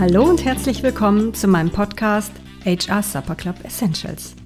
Hallo und herzlich willkommen zu meinem Podcast HR Supper Club Essentials.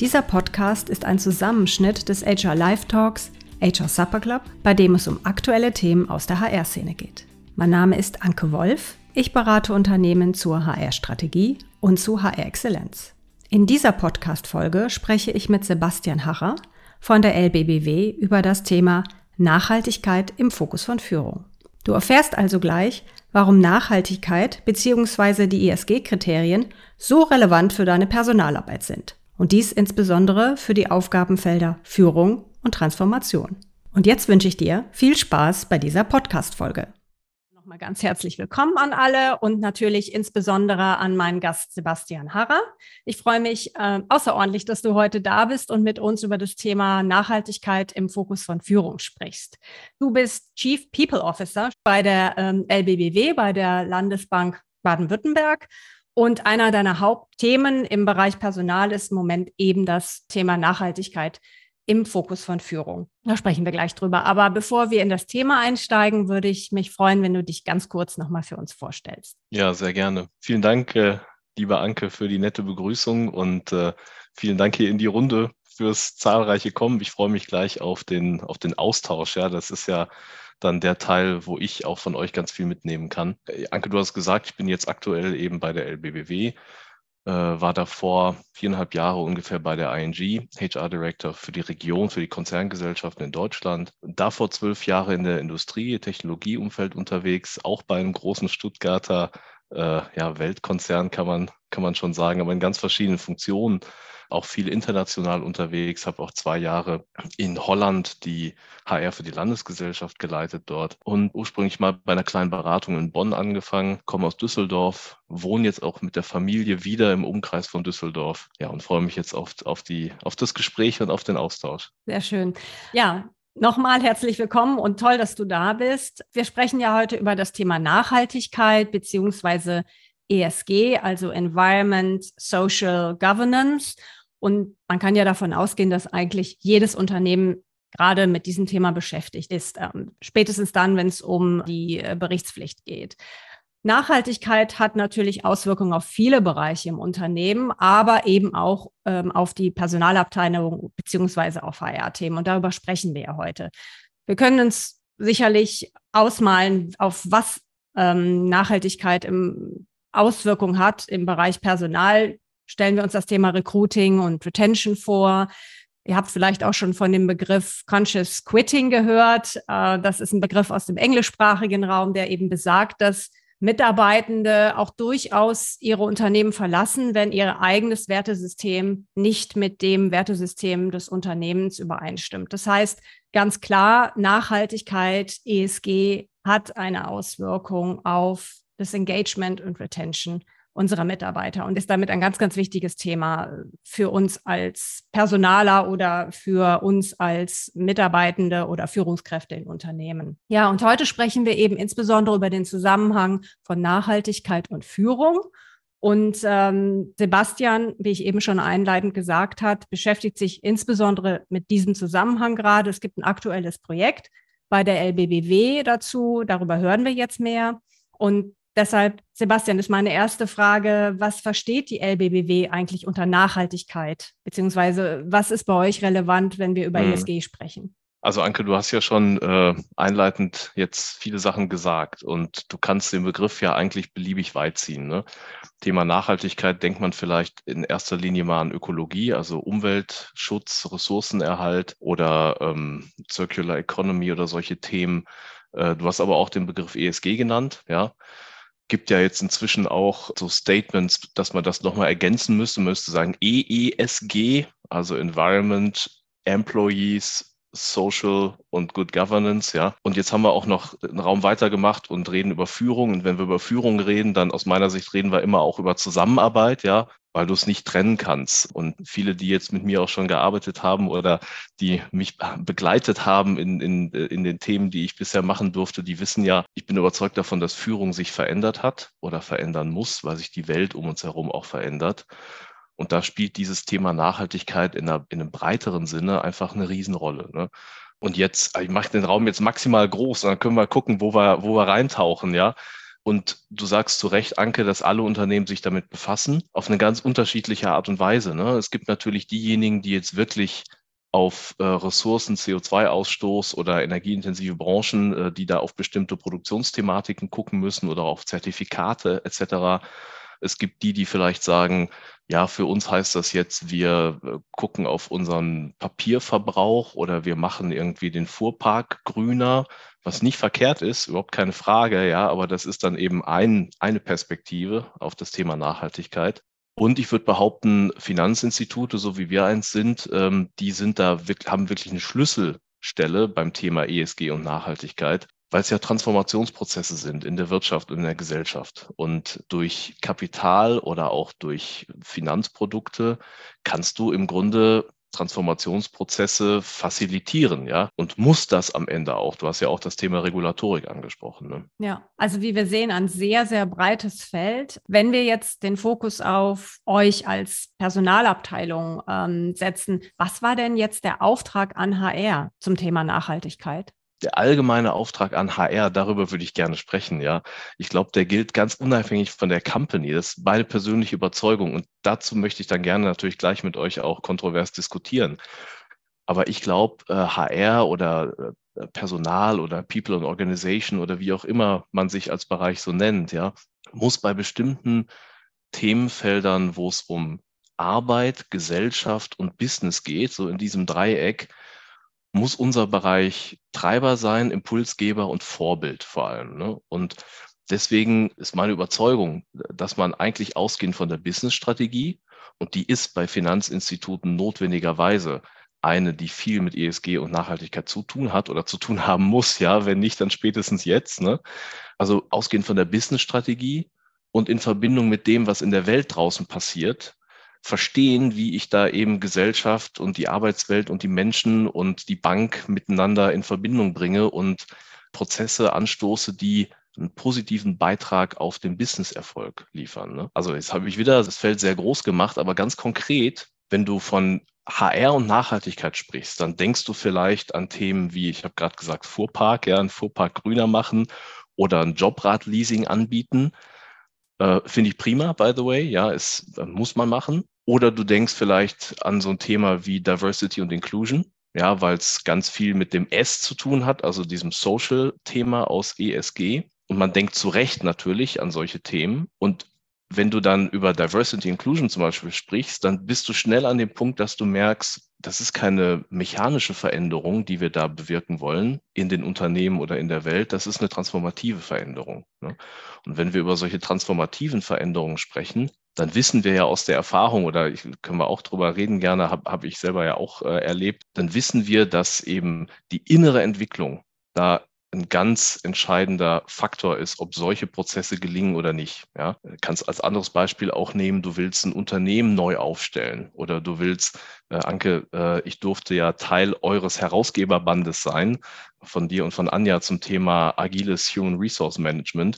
Dieser Podcast ist ein Zusammenschnitt des HR Live Talks HR Supper Club, bei dem es um aktuelle Themen aus der HR-Szene geht. Mein Name ist Anke Wolf. Ich berate Unternehmen zur HR-Strategie und zu HR-Exzellenz. In dieser Podcast-Folge spreche ich mit Sebastian Harrer von der LBBW über das Thema Nachhaltigkeit im Fokus von Führung. Du erfährst also gleich, warum Nachhaltigkeit bzw. die ESG-Kriterien so relevant für deine Personalarbeit sind. Und dies insbesondere für die Aufgabenfelder Führung und Transformation. Und jetzt wünsche ich dir viel Spaß bei dieser Podcast-Folge. Nochmal ganz herzlich willkommen an alle und natürlich insbesondere an meinen Gast Sebastian Harrer. Ich freue mich äh, außerordentlich, dass du heute da bist und mit uns über das Thema Nachhaltigkeit im Fokus von Führung sprichst. Du bist Chief People Officer bei der ähm, LBBW, bei der Landesbank Baden-Württemberg. Und einer deiner Hauptthemen im Bereich Personal ist im Moment eben das Thema Nachhaltigkeit im Fokus von Führung. Da sprechen wir gleich drüber. Aber bevor wir in das Thema einsteigen, würde ich mich freuen, wenn du dich ganz kurz nochmal für uns vorstellst. Ja, sehr gerne. Vielen Dank, äh, liebe Anke, für die nette Begrüßung und äh, vielen Dank hier in die Runde fürs zahlreiche Kommen. Ich freue mich gleich auf den, auf den Austausch. Ja, das ist ja dann der Teil, wo ich auch von euch ganz viel mitnehmen kann. Äh, Anke, du hast gesagt, ich bin jetzt aktuell eben bei der LBBW war davor viereinhalb Jahre ungefähr bei der ING, HR Director für die Region, für die Konzerngesellschaften in Deutschland. Davor zwölf Jahre in der Industrie, Technologieumfeld unterwegs, auch bei einem großen Stuttgarter äh, ja, Weltkonzern kann man, kann man schon sagen, aber in ganz verschiedenen Funktionen auch viel international unterwegs, habe auch zwei Jahre in Holland die HR für die Landesgesellschaft geleitet dort und ursprünglich mal bei einer kleinen Beratung in Bonn angefangen, komme aus Düsseldorf, wohne jetzt auch mit der Familie wieder im Umkreis von Düsseldorf. Ja, und freue mich jetzt auf, auf, die, auf das Gespräch und auf den Austausch. Sehr schön. Ja, Nochmal herzlich willkommen und toll, dass du da bist. Wir sprechen ja heute über das Thema Nachhaltigkeit beziehungsweise ESG, also Environment, Social Governance. Und man kann ja davon ausgehen, dass eigentlich jedes Unternehmen gerade mit diesem Thema beschäftigt ist, ähm, spätestens dann, wenn es um die äh, Berichtspflicht geht. Nachhaltigkeit hat natürlich Auswirkungen auf viele Bereiche im Unternehmen, aber eben auch ähm, auf die Personalabteilung beziehungsweise auf HR-Themen. Und darüber sprechen wir ja heute. Wir können uns sicherlich ausmalen, auf was ähm, Nachhaltigkeit im Auswirkungen hat im Bereich Personal stellen wir uns das Thema Recruiting und Retention vor. Ihr habt vielleicht auch schon von dem Begriff Conscious Quitting gehört. Äh, das ist ein Begriff aus dem englischsprachigen Raum, der eben besagt, dass Mitarbeitende auch durchaus ihre Unternehmen verlassen, wenn ihr eigenes Wertesystem nicht mit dem Wertesystem des Unternehmens übereinstimmt. Das heißt ganz klar, Nachhaltigkeit, ESG hat eine Auswirkung auf das Engagement und Retention unserer Mitarbeiter und ist damit ein ganz, ganz wichtiges Thema für uns als Personaler oder für uns als Mitarbeitende oder Führungskräfte in Unternehmen. Ja, und heute sprechen wir eben insbesondere über den Zusammenhang von Nachhaltigkeit und Führung. Und ähm, Sebastian, wie ich eben schon einleitend gesagt hat, beschäftigt sich insbesondere mit diesem Zusammenhang gerade. Es gibt ein aktuelles Projekt bei der LBBW dazu. Darüber hören wir jetzt mehr. Und Deshalb, Sebastian, ist meine erste Frage, was versteht die LBBW eigentlich unter Nachhaltigkeit? Beziehungsweise was ist bei euch relevant, wenn wir über hm. ESG sprechen? Also Anke, du hast ja schon äh, einleitend jetzt viele Sachen gesagt und du kannst den Begriff ja eigentlich beliebig weit ziehen. Ne? Thema Nachhaltigkeit denkt man vielleicht in erster Linie mal an Ökologie, also Umweltschutz, Ressourcenerhalt oder ähm, Circular Economy oder solche Themen. Äh, du hast aber auch den Begriff ESG genannt, ja gibt ja jetzt inzwischen auch so Statements, dass man das nochmal ergänzen müsste. Man müsste sagen EESG, also Environment, Employees, Social und Good Governance, ja. Und jetzt haben wir auch noch einen Raum weitergemacht und reden über Führung. Und wenn wir über Führung reden, dann aus meiner Sicht reden wir immer auch über Zusammenarbeit, ja weil du es nicht trennen kannst. Und viele, die jetzt mit mir auch schon gearbeitet haben oder die mich begleitet haben in, in, in den Themen, die ich bisher machen durfte, die wissen ja, ich bin überzeugt davon, dass Führung sich verändert hat oder verändern muss, weil sich die Welt um uns herum auch verändert. Und da spielt dieses Thema Nachhaltigkeit in, einer, in einem breiteren Sinne einfach eine Riesenrolle. Ne? Und jetzt, ich mache den Raum jetzt maximal groß dann können wir gucken, wo wir, wo wir reintauchen, ja. Und du sagst zu Recht, Anke, dass alle Unternehmen sich damit befassen, auf eine ganz unterschiedliche Art und Weise. Ne? Es gibt natürlich diejenigen, die jetzt wirklich auf äh, Ressourcen, CO2-Ausstoß oder energieintensive Branchen, äh, die da auf bestimmte Produktionsthematiken gucken müssen oder auf Zertifikate etc. Es gibt die, die vielleicht sagen, ja, für uns heißt das jetzt, wir äh, gucken auf unseren Papierverbrauch oder wir machen irgendwie den Fuhrpark grüner, was nicht verkehrt ist, überhaupt keine Frage, ja, aber das ist dann eben ein, eine Perspektive auf das Thema Nachhaltigkeit. Und ich würde behaupten, Finanzinstitute, so wie wir eins sind, ähm, die sind da, haben wirklich eine Schlüsselstelle beim Thema ESG und Nachhaltigkeit, weil es ja Transformationsprozesse sind in der Wirtschaft und in der Gesellschaft. Und durch Kapital oder auch durch Finanzprodukte kannst du im Grunde Transformationsprozesse facilitieren, ja, und muss das am Ende auch. Du hast ja auch das Thema Regulatorik angesprochen. Ne? Ja, also wie wir sehen, ein sehr, sehr breites Feld. Wenn wir jetzt den Fokus auf euch als Personalabteilung ähm, setzen, was war denn jetzt der Auftrag an HR zum Thema Nachhaltigkeit? Der allgemeine Auftrag an HR, darüber würde ich gerne sprechen, ja. Ich glaube, der gilt ganz unabhängig von der Company. Das ist meine persönliche Überzeugung. Und dazu möchte ich dann gerne natürlich gleich mit euch auch kontrovers diskutieren. Aber ich glaube, HR äh, oder äh, Personal oder People and Organization oder wie auch immer man sich als Bereich so nennt, ja, muss bei bestimmten Themenfeldern, wo es um Arbeit, Gesellschaft und Business geht, so in diesem Dreieck, muss unser Bereich Treiber sein, Impulsgeber und Vorbild vor allem. Ne? Und deswegen ist meine Überzeugung, dass man eigentlich ausgehend von der Business-Strategie, und die ist bei Finanzinstituten notwendigerweise eine, die viel mit ESG und Nachhaltigkeit zu tun hat oder zu tun haben muss, ja, wenn nicht, dann spätestens jetzt. Ne? Also ausgehend von der Business-Strategie und in Verbindung mit dem, was in der Welt draußen passiert, verstehen, wie ich da eben Gesellschaft und die Arbeitswelt und die Menschen und die Bank miteinander in Verbindung bringe und Prozesse anstoße, die einen positiven Beitrag auf den Businesserfolg liefern. Ne? Also jetzt habe ich wieder das Feld sehr groß gemacht, aber ganz konkret, wenn du von HR und Nachhaltigkeit sprichst, dann denkst du vielleicht an Themen wie, ich habe gerade gesagt, Fuhrpark, ja, einen Fuhrpark grüner machen oder ein Jobrad-Leasing anbieten. Äh, Finde ich prima, by the way, ja, es äh, muss man machen. Oder du denkst vielleicht an so ein Thema wie Diversity und Inclusion, ja, weil es ganz viel mit dem S zu tun hat, also diesem Social-Thema aus ESG. Und man denkt zu Recht natürlich an solche Themen. Und wenn du dann über Diversity Inclusion zum Beispiel sprichst, dann bist du schnell an dem Punkt, dass du merkst, das ist keine mechanische Veränderung, die wir da bewirken wollen in den Unternehmen oder in der Welt. Das ist eine transformative Veränderung. Ne? Und wenn wir über solche transformativen Veränderungen sprechen, dann wissen wir ja aus der Erfahrung, oder ich, können wir auch drüber reden gerne, habe hab ich selber ja auch äh, erlebt, dann wissen wir, dass eben die innere Entwicklung da ein ganz entscheidender Faktor ist, ob solche Prozesse gelingen oder nicht. Ja, kannst als anderes Beispiel auch nehmen, du willst ein Unternehmen neu aufstellen oder du willst, äh, Anke, äh, ich durfte ja Teil eures Herausgeberbandes sein, von dir und von Anja zum Thema agiles Human Resource Management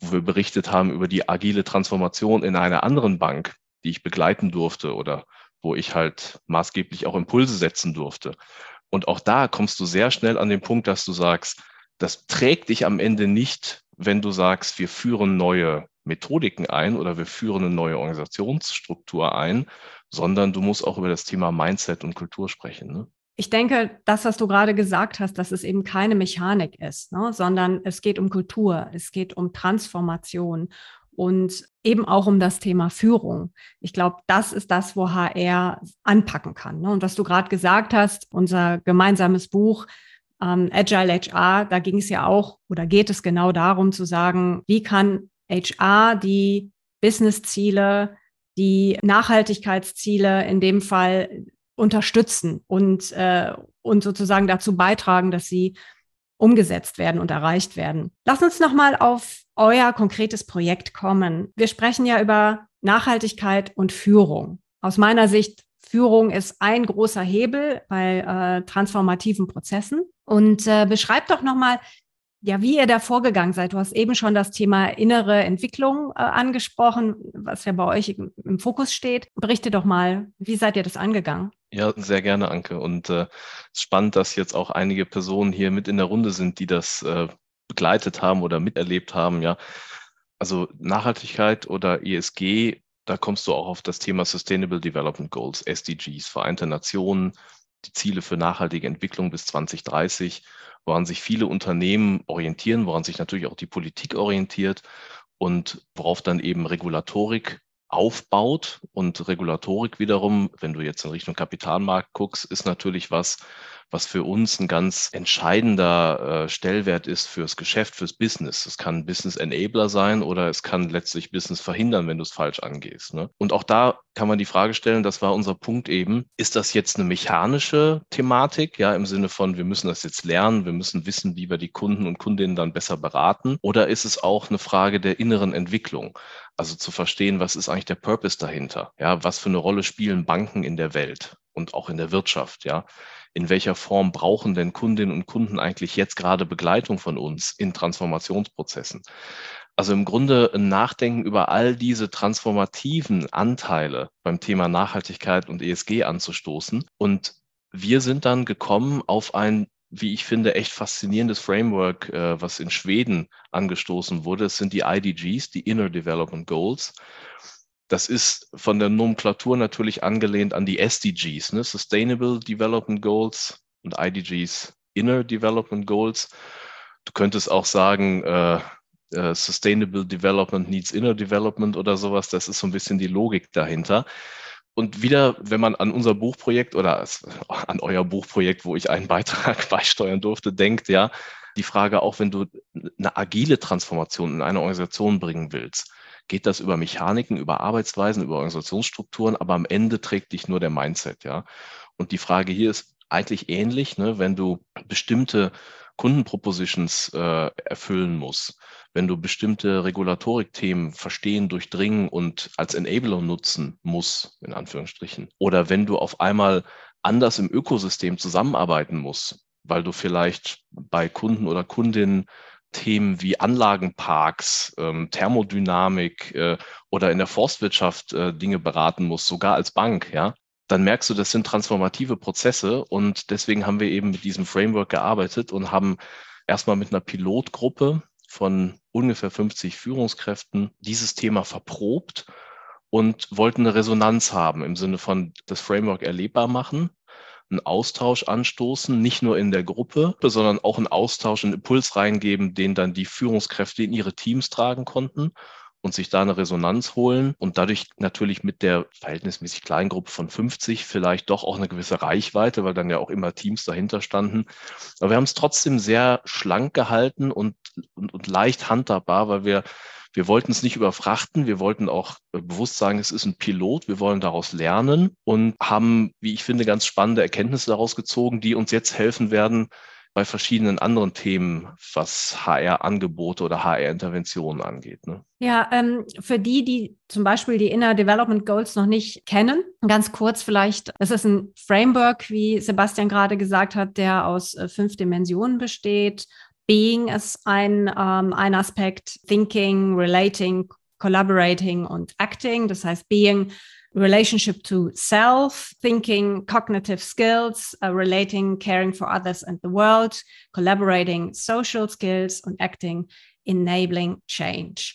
wo wir berichtet haben über die agile Transformation in einer anderen Bank, die ich begleiten durfte oder wo ich halt maßgeblich auch Impulse setzen durfte. Und auch da kommst du sehr schnell an den Punkt, dass du sagst, das trägt dich am Ende nicht, wenn du sagst, wir führen neue Methodiken ein oder wir führen eine neue Organisationsstruktur ein, sondern du musst auch über das Thema Mindset und Kultur sprechen. Ne? Ich denke, das, was du gerade gesagt hast, dass es eben keine Mechanik ist, ne, sondern es geht um Kultur, es geht um Transformation und eben auch um das Thema Führung. Ich glaube, das ist das, wo HR anpacken kann. Ne? Und was du gerade gesagt hast, unser gemeinsames Buch ähm, Agile HR, da ging es ja auch oder geht es genau darum zu sagen, wie kann HR die Business-Ziele, die Nachhaltigkeitsziele in dem Fall unterstützen und, äh, und sozusagen dazu beitragen, dass sie umgesetzt werden und erreicht werden. Lass uns nochmal auf euer konkretes Projekt kommen. Wir sprechen ja über Nachhaltigkeit und Führung. Aus meiner Sicht, Führung ist ein großer Hebel bei äh, transformativen Prozessen. Und äh, beschreibt doch nochmal, ja, wie ihr da vorgegangen seid. Du hast eben schon das Thema innere Entwicklung äh, angesprochen, was ja bei euch im, Fokus steht. Berichte doch mal, wie seid ihr das angegangen? Ja, sehr gerne, Anke. Und äh, es ist spannend, dass jetzt auch einige Personen hier mit in der Runde sind, die das äh, begleitet haben oder miterlebt haben, ja. Also Nachhaltigkeit oder ESG, da kommst du auch auf das Thema Sustainable Development Goals, SDGs, Vereinte Nationen, die Ziele für nachhaltige Entwicklung bis 2030, woran sich viele Unternehmen orientieren, woran sich natürlich auch die Politik orientiert und worauf dann eben Regulatorik aufbaut. Und Regulatorik wiederum, wenn du jetzt in Richtung Kapitalmarkt guckst, ist natürlich was, was für uns ein ganz entscheidender äh, Stellwert ist fürs Geschäft, fürs Business. Es kann Business Enabler sein oder es kann letztlich Business verhindern, wenn du es falsch angehst. Ne? Und auch da kann man die Frage stellen, das war unser Punkt eben, ist das jetzt eine mechanische Thematik, ja, im Sinne von, wir müssen das jetzt lernen, wir müssen wissen, wie wir die Kunden und Kundinnen dann besser beraten, oder ist es auch eine Frage der inneren Entwicklung? Also zu verstehen, was ist eigentlich der Purpose dahinter? Ja, was für eine Rolle spielen Banken in der Welt und auch in der Wirtschaft? Ja, in welcher Form brauchen denn Kundinnen und Kunden eigentlich jetzt gerade Begleitung von uns in Transformationsprozessen? Also im Grunde ein Nachdenken über all diese transformativen Anteile beim Thema Nachhaltigkeit und ESG anzustoßen. Und wir sind dann gekommen auf ein, wie ich finde, echt faszinierendes Framework, äh, was in Schweden angestoßen wurde. Es sind die IDGs, die Inner Development Goals. Das ist von der Nomenklatur natürlich angelehnt an die SDGs, ne? Sustainable Development Goals und IDGs Inner Development Goals. Du könntest auch sagen, äh, äh, Sustainable Development needs Inner Development oder sowas. Das ist so ein bisschen die Logik dahinter. Und wieder, wenn man an unser Buchprojekt oder an euer Buchprojekt, wo ich einen Beitrag beisteuern durfte, denkt, ja, die Frage auch, wenn du eine agile Transformation in eine Organisation bringen willst, geht das über Mechaniken, über Arbeitsweisen, über Organisationsstrukturen, aber am Ende trägt dich nur der Mindset, ja. Und die Frage hier ist eigentlich ähnlich, ne, wenn du bestimmte Kundenpropositions äh, erfüllen musst, wenn du bestimmte Regulatorik-Themen verstehen, durchdringen und als Enabler nutzen musst, in Anführungsstrichen, oder wenn du auf einmal anders im Ökosystem zusammenarbeiten musst, weil du vielleicht bei Kunden oder Kundinnen Themen wie Anlagenparks, ähm, Thermodynamik äh, oder in der Forstwirtschaft äh, Dinge beraten muss, sogar als Bank, ja, dann merkst du, das sind transformative Prozesse und deswegen haben wir eben mit diesem Framework gearbeitet und haben erstmal mit einer Pilotgruppe von ungefähr 50 Führungskräften dieses Thema verprobt und wollten eine Resonanz haben im Sinne von das Framework erlebbar machen einen Austausch anstoßen, nicht nur in der Gruppe, sondern auch einen Austausch, einen Impuls reingeben, den dann die Führungskräfte in ihre Teams tragen konnten und sich da eine Resonanz holen und dadurch natürlich mit der verhältnismäßig kleinen Gruppe von 50 vielleicht doch auch eine gewisse Reichweite, weil dann ja auch immer Teams dahinter standen. Aber wir haben es trotzdem sehr schlank gehalten und, und, und leicht handhabbar, weil wir wir wollten es nicht überfrachten. Wir wollten auch äh, bewusst sagen, es ist ein Pilot. Wir wollen daraus lernen und haben, wie ich finde, ganz spannende Erkenntnisse daraus gezogen, die uns jetzt helfen werden, bei verschiedenen anderen Themen, was HR-Angebote oder HR-Interventionen angeht. Ne? Ja, ähm, für die, die zum Beispiel die Inner Development Goals noch nicht kennen, ganz kurz vielleicht, es ist ein Framework, wie Sebastian gerade gesagt hat, der aus äh, fünf Dimensionen besteht Being ist ein, ähm, ein Aspekt, Thinking, Relating, Collaborating und Acting. Das heißt, Being, Relationship to Self, Thinking, Cognitive Skills, uh, Relating, Caring for Others and the World, Collaborating, Social Skills und Acting, Enabling Change.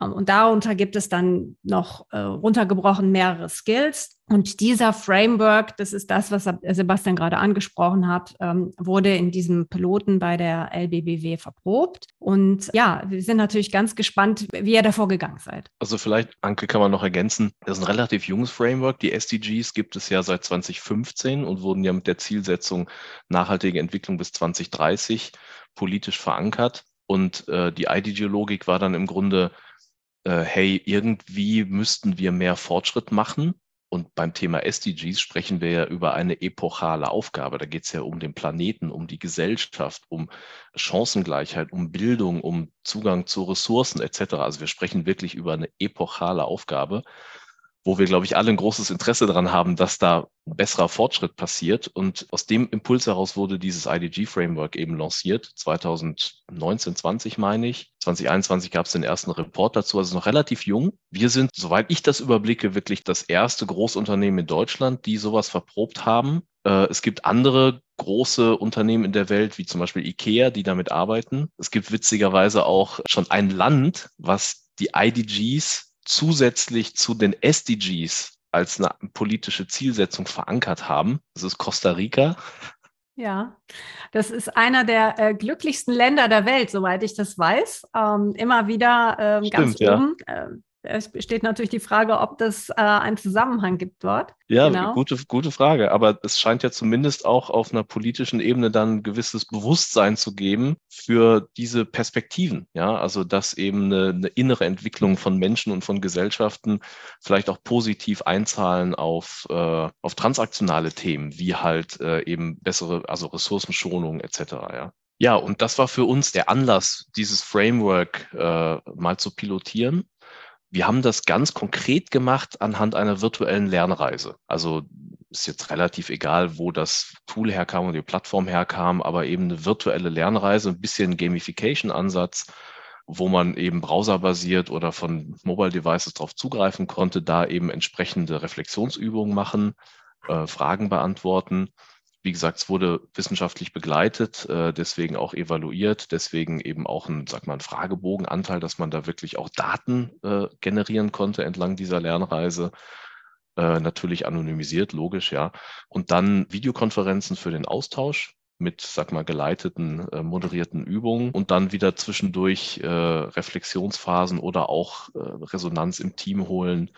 Ähm, und darunter gibt es dann noch äh, runtergebrochen mehrere Skills. Und dieser Framework, das ist das, was Sebastian gerade angesprochen hat, ähm, wurde in diesem Piloten bei der LBBW verprobt. Und ja, wir sind natürlich ganz gespannt, wie ihr davor gegangen seid. Also vielleicht, Anke, kann man noch ergänzen, das ist ein relativ junges Framework. Die SDGs gibt es ja seit 2015 und wurden ja mit der Zielsetzung nachhaltige Entwicklung bis 2030 politisch verankert. Und äh, die IDG-Logik war dann im Grunde äh, hey, irgendwie müssten wir mehr Fortschritt machen. Und beim Thema SDGs sprechen wir ja über eine epochale Aufgabe. Da geht es ja um den Planeten, um die Gesellschaft, um Chancengleichheit, um Bildung, um Zugang zu Ressourcen etc. Also wir sprechen wirklich über eine epochale Aufgabe. Wo wir, glaube ich, alle ein großes Interesse daran haben, dass da besserer Fortschritt passiert. Und aus dem Impuls heraus wurde dieses IDG-Framework eben lanciert. 2019, 20 meine ich. 2021 gab es den ersten Report dazu, also noch relativ jung. Wir sind, soweit ich das überblicke, wirklich das erste Großunternehmen in Deutschland, die sowas verprobt haben. Äh, es gibt andere große Unternehmen in der Welt, wie zum Beispiel IKEA, die damit arbeiten. Es gibt witzigerweise auch schon ein Land, was die IDGs zusätzlich zu den SDGs als eine politische Zielsetzung verankert haben. Das ist Costa Rica. Ja, das ist einer der äh, glücklichsten Länder der Welt, soweit ich das weiß. Ähm, immer wieder ähm, Stimmt, ganz oben. Ja. Äh, es besteht natürlich die Frage, ob das äh, einen Zusammenhang gibt dort. Ja, genau. gute, gute Frage. Aber es scheint ja zumindest auch auf einer politischen Ebene dann ein gewisses Bewusstsein zu geben für diese Perspektiven. Ja, also dass eben eine, eine innere Entwicklung von Menschen und von Gesellschaften vielleicht auch positiv einzahlen auf, äh, auf transaktionale Themen, wie halt äh, eben bessere, also Ressourcenschonung etc. Ja. Ja, und das war für uns der Anlass, dieses Framework äh, mal zu pilotieren. Wir haben das ganz konkret gemacht anhand einer virtuellen Lernreise. Also ist jetzt relativ egal, wo das Tool herkam und die Plattform herkam, aber eben eine virtuelle Lernreise, ein bisschen Gamification-Ansatz, wo man eben browserbasiert oder von Mobile Devices darauf zugreifen konnte, da eben entsprechende Reflexionsübungen machen, äh, Fragen beantworten wie gesagt, es wurde wissenschaftlich begleitet, äh, deswegen auch evaluiert, deswegen eben auch ein, sag mal, ein Fragebogenanteil, dass man da wirklich auch Daten äh, generieren konnte entlang dieser Lernreise. Äh, natürlich anonymisiert, logisch, ja. Und dann Videokonferenzen für den Austausch mit, sag mal, geleiteten, äh, moderierten Übungen und dann wieder zwischendurch äh, Reflexionsphasen oder auch äh, Resonanz im Team holen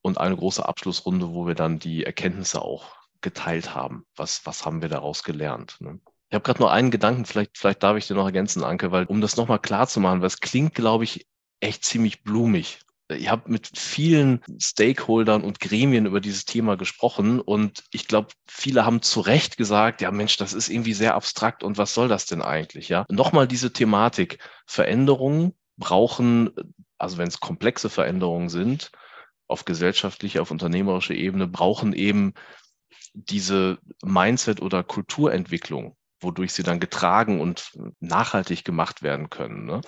und eine große Abschlussrunde, wo wir dann die Erkenntnisse auch geteilt haben. Was, was haben wir daraus gelernt? Ne? Ich habe gerade noch einen Gedanken, vielleicht, vielleicht darf ich dir noch ergänzen, Anke, weil um das nochmal klar zu machen, weil es klingt, glaube ich, echt ziemlich blumig. Ich habe mit vielen Stakeholdern und Gremien über dieses Thema gesprochen und ich glaube, viele haben zu Recht gesagt, ja Mensch, das ist irgendwie sehr abstrakt und was soll das denn eigentlich? Ja, nochmal diese Thematik. Veränderungen brauchen, also wenn es komplexe Veränderungen sind, auf gesellschaftlicher, auf unternehmerischer Ebene, brauchen eben diese Mindset- oder Kulturentwicklung, wodurch sie dann getragen und nachhaltig gemacht werden können. Ne?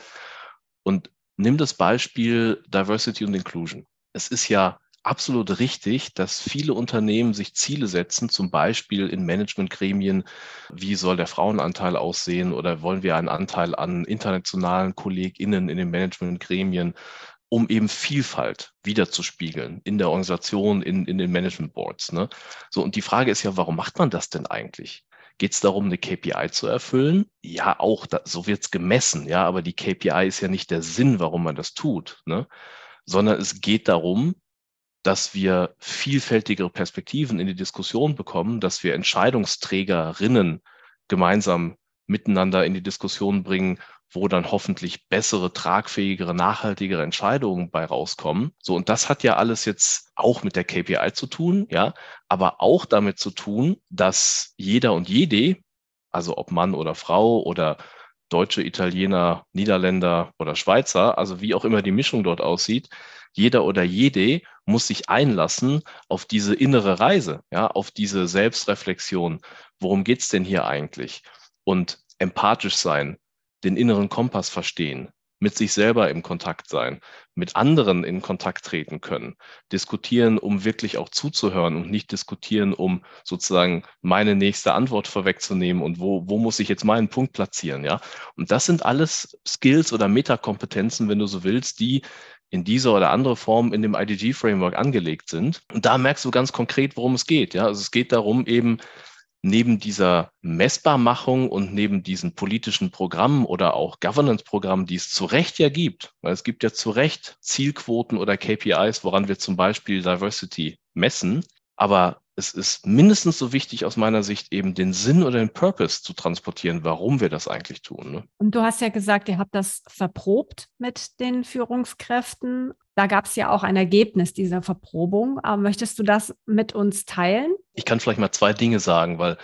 Und nimm das Beispiel Diversity und Inclusion. Es ist ja absolut richtig, dass viele Unternehmen sich Ziele setzen, zum Beispiel in Managementgremien, wie soll der Frauenanteil aussehen oder wollen wir einen Anteil an internationalen KollegInnen in den Managementgremien um eben Vielfalt wiederzuspiegeln in der Organisation, in, in den Management Boards. Ne? So, und die Frage ist ja, warum macht man das denn eigentlich? Geht es darum, eine KPI zu erfüllen? Ja, auch, da, so wird es gemessen, ja, aber die KPI ist ja nicht der Sinn, warum man das tut, ne? sondern es geht darum, dass wir vielfältigere Perspektiven in die Diskussion bekommen, dass wir Entscheidungsträgerinnen gemeinsam miteinander in die Diskussion bringen wo dann hoffentlich bessere, tragfähigere, nachhaltigere Entscheidungen bei rauskommen. So, und das hat ja alles jetzt auch mit der KPI zu tun, ja, aber auch damit zu tun, dass jeder und jede, also ob Mann oder Frau oder Deutsche, Italiener, Niederländer oder Schweizer, also wie auch immer die Mischung dort aussieht, jeder oder jede muss sich einlassen auf diese innere Reise, ja, auf diese Selbstreflexion. Worum geht's denn hier eigentlich? Und empathisch sein, den inneren Kompass verstehen, mit sich selber im Kontakt sein, mit anderen in Kontakt treten können, diskutieren, um wirklich auch zuzuhören und nicht diskutieren, um sozusagen meine nächste Antwort vorwegzunehmen und wo, wo muss ich jetzt meinen Punkt platzieren, ja? Und das sind alles Skills oder Metakompetenzen, wenn du so willst, die in dieser oder andere Form in dem IDG-Framework angelegt sind. Und da merkst du ganz konkret, worum es geht, ja? Also es geht darum, eben neben dieser Messbarmachung und neben diesen politischen Programmen oder auch Governance-Programmen, die es zu Recht ja gibt, weil es gibt ja zu Recht Zielquoten oder KPIs, woran wir zum Beispiel Diversity messen, aber es ist mindestens so wichtig aus meiner Sicht eben den Sinn oder den Purpose zu transportieren, warum wir das eigentlich tun. Ne? Und du hast ja gesagt, ihr habt das verprobt mit den Führungskräften. Da gab es ja auch ein Ergebnis dieser Verprobung. Aber möchtest du das mit uns teilen? Ich kann vielleicht mal zwei Dinge sagen, weil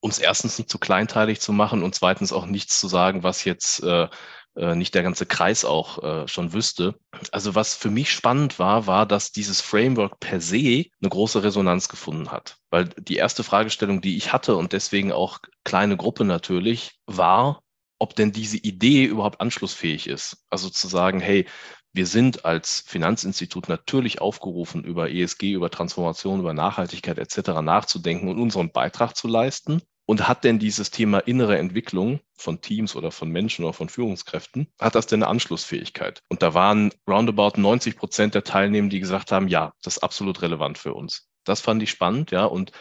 um es erstens nicht zu kleinteilig zu machen und zweitens auch nichts zu sagen, was jetzt äh, äh, nicht der ganze Kreis auch äh, schon wüsste. Also was für mich spannend war, war, dass dieses Framework per se eine große Resonanz gefunden hat. Weil die erste Fragestellung, die ich hatte und deswegen auch kleine Gruppe natürlich, war, ob denn diese Idee überhaupt anschlussfähig ist. Also zu sagen, hey, wir sind als Finanzinstitut natürlich aufgerufen, über ESG, über Transformation, über Nachhaltigkeit etc. nachzudenken und unseren Beitrag zu leisten. Und hat denn dieses Thema innere Entwicklung von Teams oder von Menschen oder von Führungskräften, hat das denn eine Anschlussfähigkeit? Und da waren roundabout 90 Prozent der Teilnehmer, die gesagt haben, ja, das ist absolut relevant für uns. Das fand ich spannend, ja. Und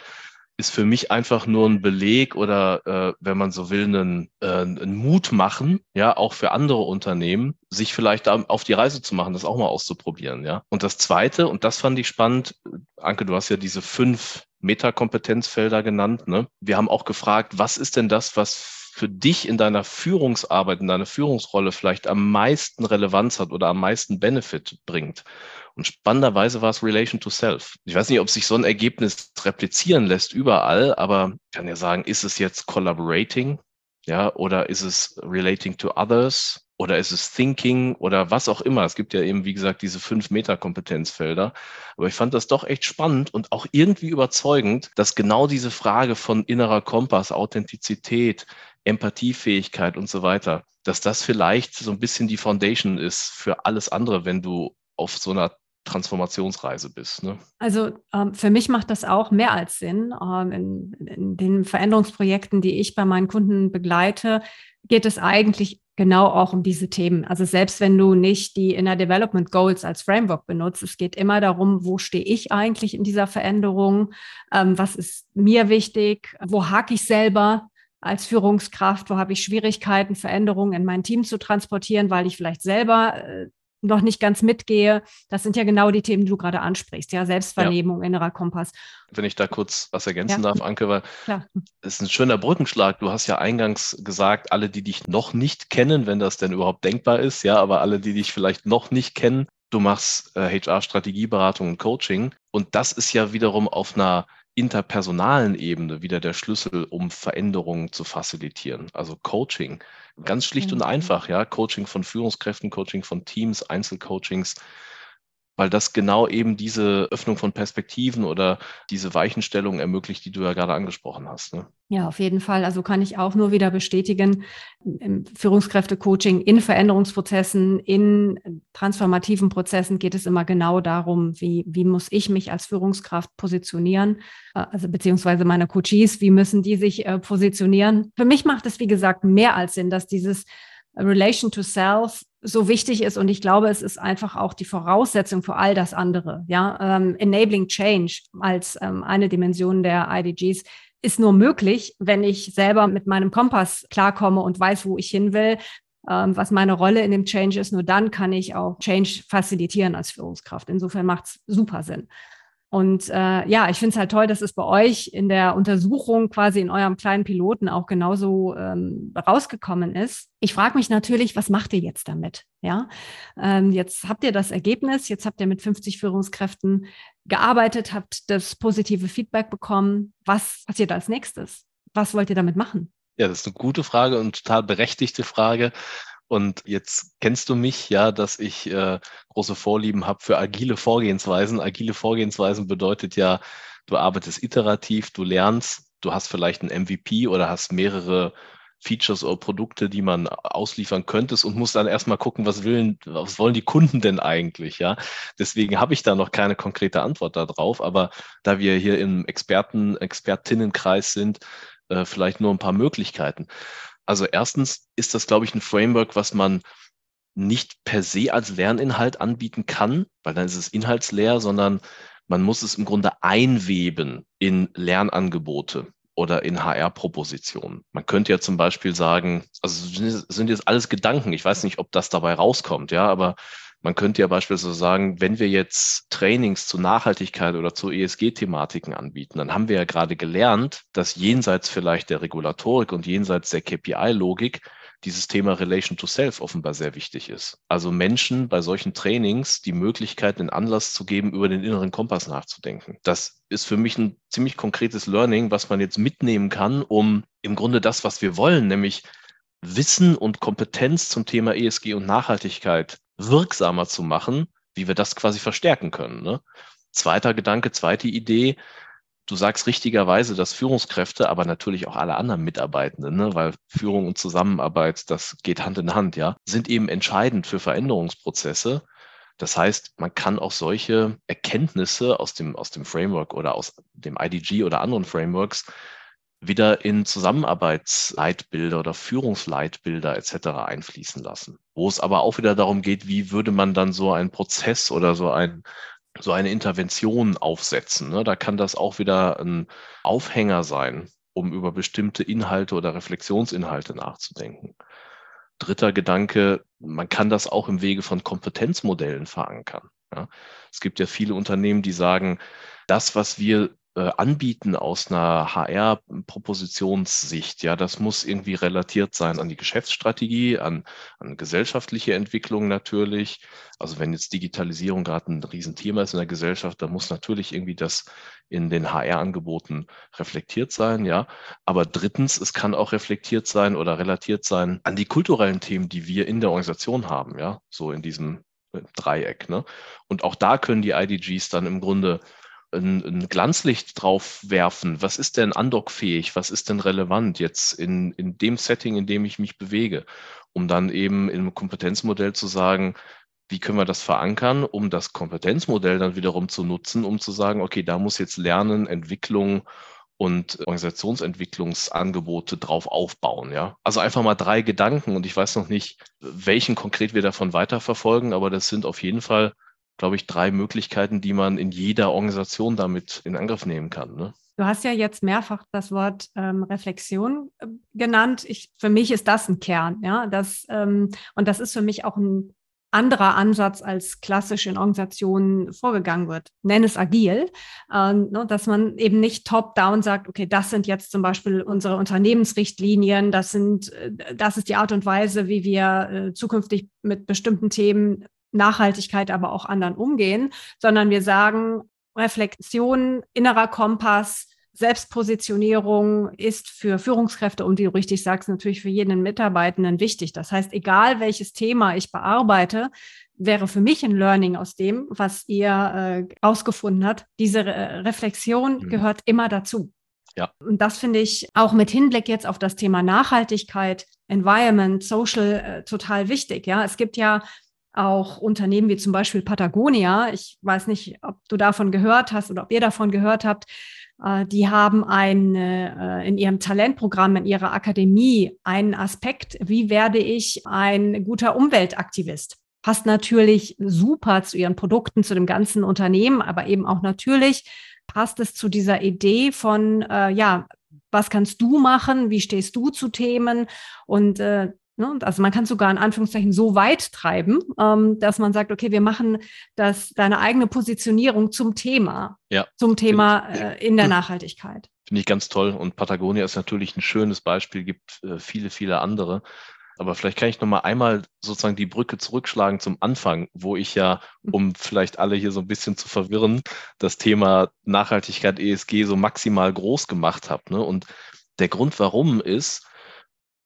ist für mich einfach nur ein Beleg oder, äh, wenn man so will, einen, äh, einen Mut machen, ja, auch für andere Unternehmen, sich vielleicht auf die Reise zu machen, das auch mal auszuprobieren, ja. Und das Zweite, und das fand ich spannend, Anke, du hast ja diese fünf Metakompetenzfelder genannt. Ne? Wir haben auch gefragt, was ist denn das, was für dich in deiner Führungsarbeit, in deiner Führungsrolle vielleicht am meisten Relevanz hat oder am meisten Benefit bringt. Und spannenderweise war es Relation to Self. Ich weiß nicht, ob sich so ein Ergebnis replizieren lässt überall, aber ich kann ja sagen, ist es jetzt Collaborating? Ja, oder ist es Relating to Others? Oder ist es Thinking oder was auch immer? Es gibt ja eben, wie gesagt, diese fünf Meter-Kompetenzfelder. Aber ich fand das doch echt spannend und auch irgendwie überzeugend, dass genau diese Frage von innerer Kompass, Authentizität, Empathiefähigkeit und so weiter, dass das vielleicht so ein bisschen die Foundation ist für alles andere, wenn du auf so einer Transformationsreise bist. Ne? Also ähm, für mich macht das auch mehr als Sinn. Ähm, in, in, den Veränderungsprojekten, die ich bei meinen Kunden begleite, geht es eigentlich genau auch um diese Themen. Also selbst wenn du nicht die Inner Development Goals als Framework benutzt, es geht immer darum, wo stehe ich eigentlich in dieser Veränderung, ähm, was ist mir wichtig, wo hake ich selber als Führungskraft, wo habe ich Schwierigkeiten, Veränderungen in mein Team zu transportieren, weil ich vielleicht selber äh, noch nicht ganz mitgehe. Das sind ja genau die Themen, die du gerade ansprichst. Ja, Selbstvernehmung, ja. innerer Kompass. Wenn ich da kurz was ergänzen ja. darf, Anke, weil es ist ein schöner Brückenschlag. Du hast ja eingangs gesagt, alle, die dich noch nicht kennen, wenn das denn überhaupt denkbar ist, ja, aber alle, die dich vielleicht noch nicht kennen, du machst äh, HR-Strategieberatung und Coaching. Und das ist ja wiederum auf einer interpersonalen Ebene wieder der Schlüssel, um Veränderungen zu facilitieren. Also Coaching. Ganz schlicht und mhm. einfach, ja. Coaching von Führungskräften, Coaching von Teams, Einzelcoachings weil das genau eben diese Öffnung von Perspektiven oder diese Weichenstellung ermöglicht, die du ja gerade angesprochen hast. Ne? Ja, auf jeden Fall. Also kann ich auch nur wieder bestätigen, im Führungskräfte-Coaching, in Veränderungsprozessen, in transformativen Prozessen geht es immer genau darum, wie, wie muss ich mich als Führungskraft positionieren, äh, also beziehungsweise meine Coaches, wie müssen die sich äh, positionieren. Für mich macht es, wie gesagt, mehr als Sinn, dass dieses Relation to Self so wichtig ist und ich glaube, es ist einfach auch die Voraussetzung für all das andere. Ja, ähm, enabling Change als ähm, eine Dimension der IDGs ist nur möglich, wenn ich selber mit meinem Kompass klarkomme und weiß, wo ich hin will, ähm, was meine Rolle in dem Change ist. Nur dann kann ich auch Change facilitieren als Führungskraft. Insofern macht es super Sinn. Und äh, ja, ich finde es halt toll, dass es bei euch in der Untersuchung quasi in eurem kleinen Piloten auch genauso ähm, rausgekommen ist. Ich frage mich natürlich, was macht ihr jetzt damit? Ja, ähm, jetzt habt ihr das Ergebnis, jetzt habt ihr mit 50 Führungskräften gearbeitet, habt das positive Feedback bekommen. Was passiert als nächstes? Was wollt ihr damit machen? Ja, das ist eine gute Frage und total berechtigte Frage. Und jetzt kennst du mich ja, dass ich äh, große Vorlieben habe für agile Vorgehensweisen. Agile Vorgehensweisen bedeutet ja, du arbeitest iterativ, du lernst, du hast vielleicht ein MVP oder hast mehrere Features oder Produkte, die man ausliefern könntest und musst dann erstmal gucken, was willen, was wollen die Kunden denn eigentlich, ja? Deswegen habe ich da noch keine konkrete Antwort darauf, aber da wir hier im Experten, Expertinnenkreis sind, äh, vielleicht nur ein paar Möglichkeiten. Also erstens ist das, glaube ich, ein Framework, was man nicht per se als Lerninhalt anbieten kann, weil dann ist es inhaltsleer, sondern man muss es im Grunde einweben in Lernangebote oder in HR-Propositionen. Man könnte ja zum Beispiel sagen, also sind jetzt alles Gedanken. Ich weiß nicht, ob das dabei rauskommt, ja, aber man könnte ja beispielsweise sagen, wenn wir jetzt Trainings zu Nachhaltigkeit oder zu ESG-Thematiken anbieten, dann haben wir ja gerade gelernt, dass jenseits vielleicht der Regulatorik und jenseits der KPI-Logik dieses Thema Relation to Self offenbar sehr wichtig ist. Also Menschen bei solchen Trainings die Möglichkeit, den Anlass zu geben, über den inneren Kompass nachzudenken. Das ist für mich ein ziemlich konkretes Learning, was man jetzt mitnehmen kann, um im Grunde das, was wir wollen, nämlich Wissen und Kompetenz zum Thema ESG und Nachhaltigkeit wirksamer zu machen, wie wir das quasi verstärken können. Ne? Zweiter Gedanke, zweite Idee. Du sagst richtigerweise, dass Führungskräfte, aber natürlich auch alle anderen Mitarbeitenden, ne, weil Führung und Zusammenarbeit, das geht Hand in Hand, ja, sind eben entscheidend für Veränderungsprozesse. Das heißt, man kann auch solche Erkenntnisse aus dem, aus dem Framework oder aus dem IDG oder anderen Frameworks wieder in Zusammenarbeitsleitbilder oder Führungsleitbilder etc. einfließen lassen. Wo es aber auch wieder darum geht, wie würde man dann so einen Prozess oder so ein so eine Intervention aufsetzen. Ne? Da kann das auch wieder ein Aufhänger sein, um über bestimmte Inhalte oder Reflexionsinhalte nachzudenken. Dritter Gedanke, man kann das auch im Wege von Kompetenzmodellen verankern. Es gibt ja viele Unternehmen, die sagen, das, was wir anbieten aus einer HR-Propositionssicht, ja, das muss irgendwie relatiert sein an die Geschäftsstrategie, an, an gesellschaftliche Entwicklung natürlich. Also wenn jetzt Digitalisierung gerade ein Riesenthema ist in der Gesellschaft, dann muss natürlich irgendwie das in den HR-Angeboten reflektiert sein, ja. Aber drittens, es kann auch reflektiert sein oder relatiert sein an die kulturellen Themen, die wir in der Organisation haben, ja, so in diesem äh, Dreieck. Ne? Und auch da können die IDGs dann im Grunde ein, ein Glanzlicht drauf werfen. Was ist denn andockfähig? Was ist denn relevant jetzt in, in dem Setting, in dem ich mich bewege? Um dann eben im Kompetenzmodell zu sagen, wie können wir das verankern, um das Kompetenzmodell dann wiederum zu nutzen, um zu sagen, okay, da muss jetzt Lernen, Entwicklung und Organisationsentwicklungsangebote drauf aufbauen. Ja? Also einfach mal drei Gedanken und ich weiß noch nicht, welchen konkret wir davon weiterverfolgen, aber das sind auf jeden Fall glaube ich, drei Möglichkeiten, die man in jeder Organisation damit in Angriff nehmen kann. Ne? Du hast ja jetzt mehrfach das Wort ähm, Reflexion äh, genannt. Ich, für mich ist das ein Kern, ja. Das, ähm, und das ist für mich auch ein anderer Ansatz, als klassisch in Organisationen vorgegangen wird. Nenn es agil, äh, ne, dass man eben nicht top-down sagt, okay, das sind jetzt zum Beispiel unsere Unternehmensrichtlinien, das sind, äh, das ist die Art und Weise, wie wir äh, zukünftig mit bestimmten Themen Nachhaltigkeit aber auch anderen umgehen, sondern wir sagen, Reflexion, innerer Kompass, Selbstpositionierung ist für Führungskräfte und wie du richtig sagst, natürlich für jeden Mitarbeitenden wichtig. Das heißt, egal welches Thema ich bearbeite, wäre für mich ein Learning aus dem, was ihr äh, ausgefunden habt. Diese Re Reflexion mhm. gehört immer dazu. Ja. Und das finde ich auch mit Hinblick jetzt auf das Thema Nachhaltigkeit, Environment, Social äh, total wichtig. Ja, es gibt ja auch Unternehmen wie zum Beispiel Patagonia. Ich weiß nicht, ob du davon gehört hast oder ob ihr davon gehört habt. Äh, die haben ein, äh, in ihrem Talentprogramm, in ihrer Akademie einen Aspekt, wie werde ich ein guter Umweltaktivist? Passt natürlich super zu ihren Produkten, zu dem ganzen Unternehmen, aber eben auch natürlich passt es zu dieser Idee von, äh, ja, was kannst du machen? Wie stehst du zu Themen? Und äh, Ne? Also man kann sogar in Anführungszeichen so weit treiben, ähm, dass man sagt, okay, wir machen das, deine eigene Positionierung zum Thema, ja. zum Thema äh, in der Nachhaltigkeit. Finde ich ganz toll. Und Patagonia ist natürlich ein schönes Beispiel, gibt äh, viele, viele andere. Aber vielleicht kann ich noch mal einmal sozusagen die Brücke zurückschlagen zum Anfang, wo ich ja, um vielleicht alle hier so ein bisschen zu verwirren, das Thema Nachhaltigkeit ESG so maximal groß gemacht habe. Ne? Und der Grund, warum ist,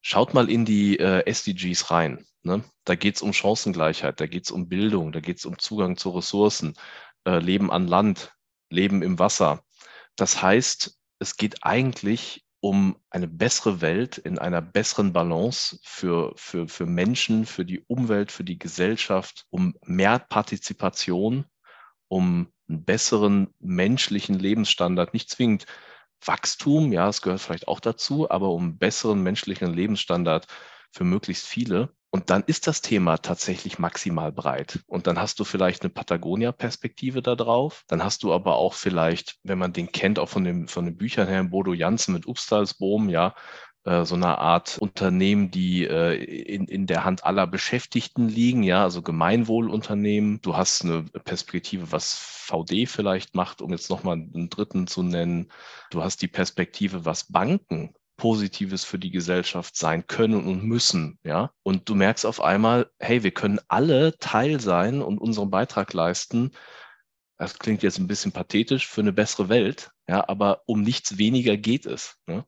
Schaut mal in die äh, SDGs rein. Ne? Da geht es um Chancengleichheit, da geht es um Bildung, da geht es um Zugang zu Ressourcen, äh, Leben an Land, Leben im Wasser. Das heißt, es geht eigentlich um eine bessere Welt in einer besseren Balance für, für, für Menschen, für die Umwelt, für die Gesellschaft, um mehr Partizipation, um einen besseren menschlichen Lebensstandard, nicht zwingend Wachstum, ja, es gehört vielleicht auch dazu, aber um besseren menschlichen Lebensstandard für möglichst viele. Und dann ist das Thema tatsächlich maximal breit. Und dann hast du vielleicht eine Patagonia-Perspektive da drauf. Dann hast du aber auch vielleicht, wenn man den kennt, auch von, dem, von den Büchern her, Bodo Janssen mit Upstalsboom, ja, so eine Art Unternehmen, die äh, in, in der Hand aller Beschäftigten liegen, ja, also Gemeinwohlunternehmen. Du hast eine Perspektive, was VD vielleicht macht, um jetzt nochmal einen dritten zu nennen. Du hast die Perspektive, was Banken Positives für die Gesellschaft sein können und müssen, ja. Und du merkst auf einmal, hey, wir können alle Teil sein und unseren Beitrag leisten. Das klingt jetzt ein bisschen pathetisch für eine bessere Welt, ja, aber um nichts weniger geht es. Ne?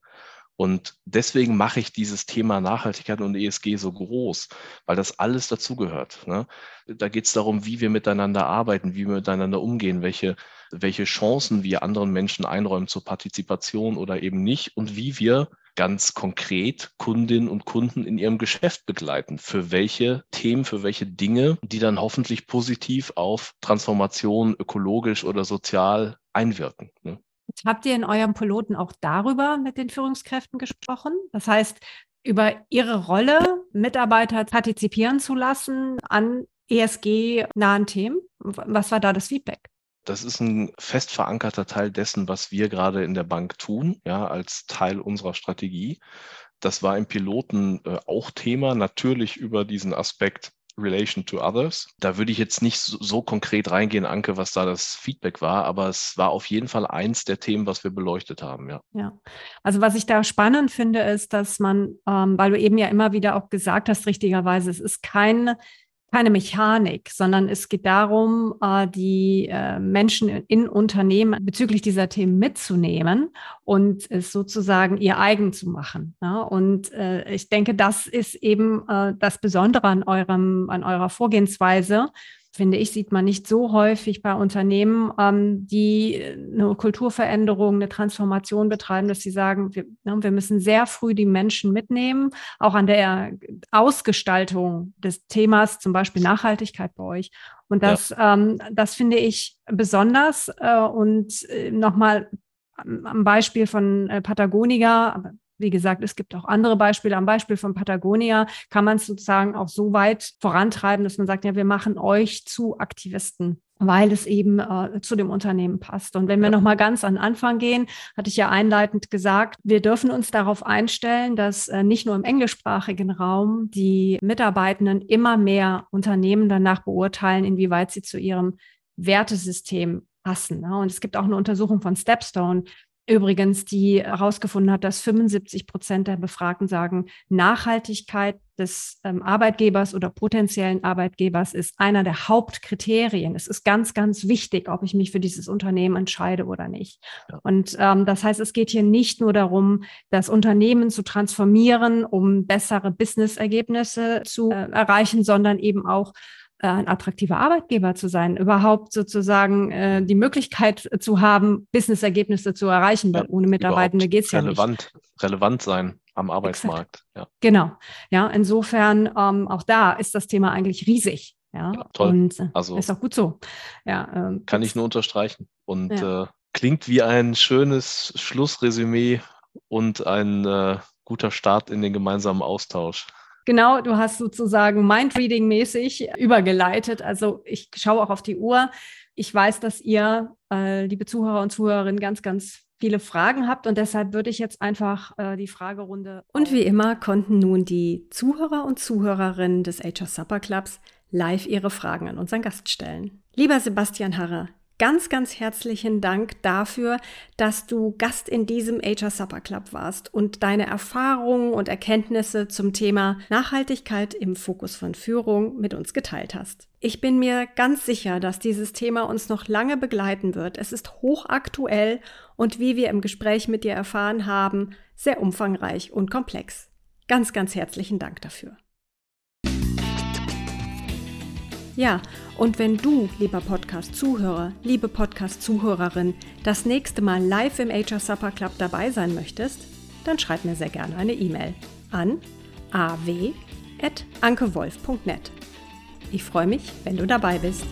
Und deswegen mache ich dieses Thema Nachhaltigkeit und ESG so groß, weil das alles dazugehört. Ne? Da geht es darum, wie wir miteinander arbeiten, wie wir miteinander umgehen, welche, welche Chancen wir anderen Menschen einräumen zur Partizipation oder eben nicht und wie wir ganz konkret Kundinnen und Kunden in ihrem Geschäft begleiten. Für welche Themen, für welche Dinge, die dann hoffentlich positiv auf Transformation ökologisch oder sozial einwirken. Ne? Habt ihr in eurem Piloten auch darüber mit den Führungskräften gesprochen? Das heißt, über ihre Rolle, Mitarbeiter partizipieren zu lassen an ESG-nahen Themen? Was war da das Feedback? Das ist ein fest verankerter Teil dessen, was wir gerade in der Bank tun, ja, als Teil unserer Strategie. Das war im Piloten äh, auch Thema, natürlich über diesen Aspekt Relation to Others. Da würde ich jetzt nicht so, so, konkret reingehen, Anke, was da das Feedback war, aber es war auf jeden Fall eins der Themen, was wir beleuchtet haben, ja. Ja, also was ich da spannend finde, ist, dass man, ähm, weil du eben ja immer wieder auch gesagt hast, richtigerweise, es ist kein keine Mechanik, sondern es geht darum, äh, die äh, Menschen in Unternehmen bezüglich dieser Themen mitzunehmen und es sozusagen ihr eigen zu machen. Und äh, ich denke, das ist eben das Besondere an eurem, an eurer Vorgehensweise, finde ich, sieht man nicht so häufig bei Unternehmen, ähm, die eine Kulturveränderung, eine Transformation betreiben, dass sie sagen, wir, ne, wir müssen sehr früh die Menschen mitnehmen, auch an der Ausgestaltung des Themas, zum Beispiel Nachhaltigkeit bei euch. Und das, ja. ähm, das finde ich besonders. Äh, und äh, nochmal am Beispiel von äh, Patagonia, wie gesagt, es gibt auch andere Beispiele. Am Beispiel von Patagonia kann man es sozusagen auch so weit vorantreiben, dass man sagt, ja, wir machen euch zu Aktivisten weil es eben äh, zu dem Unternehmen passt. Und wenn wir ja. noch mal ganz an den Anfang gehen, hatte ich ja einleitend gesagt, wir dürfen uns darauf einstellen, dass äh, nicht nur im englischsprachigen Raum die Mitarbeitenden immer mehr Unternehmen danach beurteilen, inwieweit sie zu ihrem Wertesystem passen. Ne? Und es gibt auch eine Untersuchung von Stepstone, Übrigens, die herausgefunden hat, dass 75 Prozent der Befragten sagen, Nachhaltigkeit des ähm, Arbeitgebers oder potenziellen Arbeitgebers ist einer der Hauptkriterien. Es ist ganz, ganz wichtig, ob ich mich für dieses Unternehmen entscheide oder nicht. Ja. Und ähm, das heißt, es geht hier nicht nur darum, das Unternehmen zu transformieren, um bessere Business-Ergebnisse zu äh, erreichen, sondern eben auch ein attraktiver Arbeitgeber zu sein, überhaupt sozusagen äh, die Möglichkeit zu haben, Business-Ergebnisse zu erreichen, weil ja, ohne Mitarbeitende geht es ja nicht. Relevant sein am Arbeitsmarkt. Ja. Genau. Ja, insofern ähm, auch da ist das Thema eigentlich riesig. Ja, ja toll. Und äh, also, ist auch gut so. Ja, ähm, kann ich nur unterstreichen. Und äh, klingt wie ein schönes Schlussresümee und ein äh, guter Start in den gemeinsamen Austausch. Genau, du hast sozusagen Mindreading-mäßig übergeleitet. Also ich schaue auch auf die Uhr. Ich weiß, dass ihr, äh, liebe Zuhörer und Zuhörerinnen, ganz, ganz viele Fragen habt und deshalb würde ich jetzt einfach äh, die Fragerunde. Und wie immer konnten nun die Zuhörer und Zuhörerinnen des HR Supper Clubs live ihre Fragen an unseren Gast stellen. Lieber Sebastian Harrer, Ganz, ganz herzlichen Dank dafür, dass du Gast in diesem HR Supper Club warst und deine Erfahrungen und Erkenntnisse zum Thema Nachhaltigkeit im Fokus von Führung mit uns geteilt hast. Ich bin mir ganz sicher, dass dieses Thema uns noch lange begleiten wird. Es ist hochaktuell und wie wir im Gespräch mit dir erfahren haben, sehr umfangreich und komplex. Ganz, ganz herzlichen Dank dafür. Ja, und wenn du, lieber Podcast-Zuhörer, liebe Podcast-Zuhörerin, das nächste Mal live im HR Supper Club dabei sein möchtest, dann schreib mir sehr gerne eine E-Mail an aw.ankewolf.net. Ich freue mich, wenn du dabei bist.